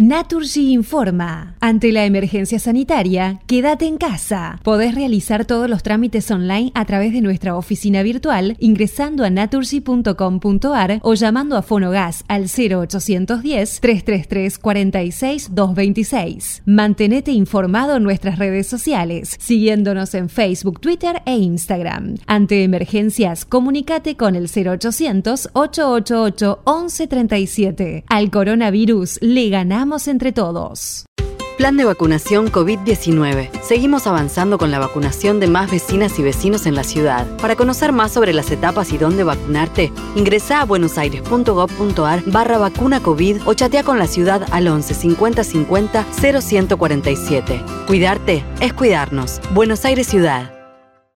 Naturgy informa. Ante la emergencia sanitaria, quédate en casa. Podés realizar todos los trámites online a través de nuestra oficina virtual ingresando a naturgy.com.ar o llamando a Fonogas al 0810 333 46 226. Mantenete informado en nuestras redes sociales, siguiéndonos en Facebook, Twitter e Instagram. Ante emergencias, comunícate con el 0800 888 1137. Al coronavirus le ganamos entre todos. Plan de vacunación COVID-19. Seguimos avanzando con la vacunación de más vecinas y vecinos en la ciudad. Para conocer más sobre las etapas y dónde vacunarte, ingresa a buenosaires.gov.ar barra vacuna COVID o chatea con la ciudad al 11 50 50 0147. Cuidarte es cuidarnos. Buenos Aires Ciudad.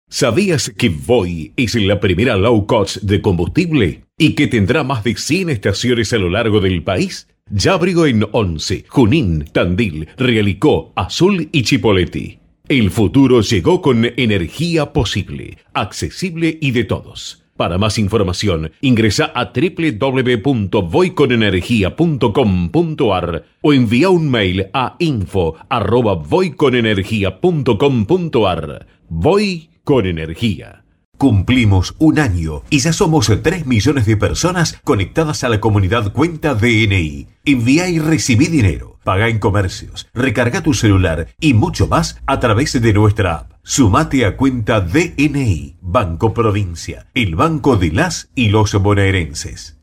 ¿Sabías que Voy es la primera low cost de combustible y que tendrá más de 100 estaciones a lo largo del país? Abrió en Once, Junín, Tandil, Realicó, Azul y Chipoleti. El futuro llegó con energía posible, accesible y de todos. Para más información, ingresa a www.voyconenergia.com.ar o envía un mail a info@voyconenergia.com.ar. Voy con energía. Cumplimos un año y ya somos 3 millones de personas conectadas a la comunidad cuenta DNI. Envía y recibí dinero, paga en comercios, recarga tu celular y mucho más a través de nuestra app. Sumate a cuenta DNI, Banco Provincia, el banco de las y los bonaerenses.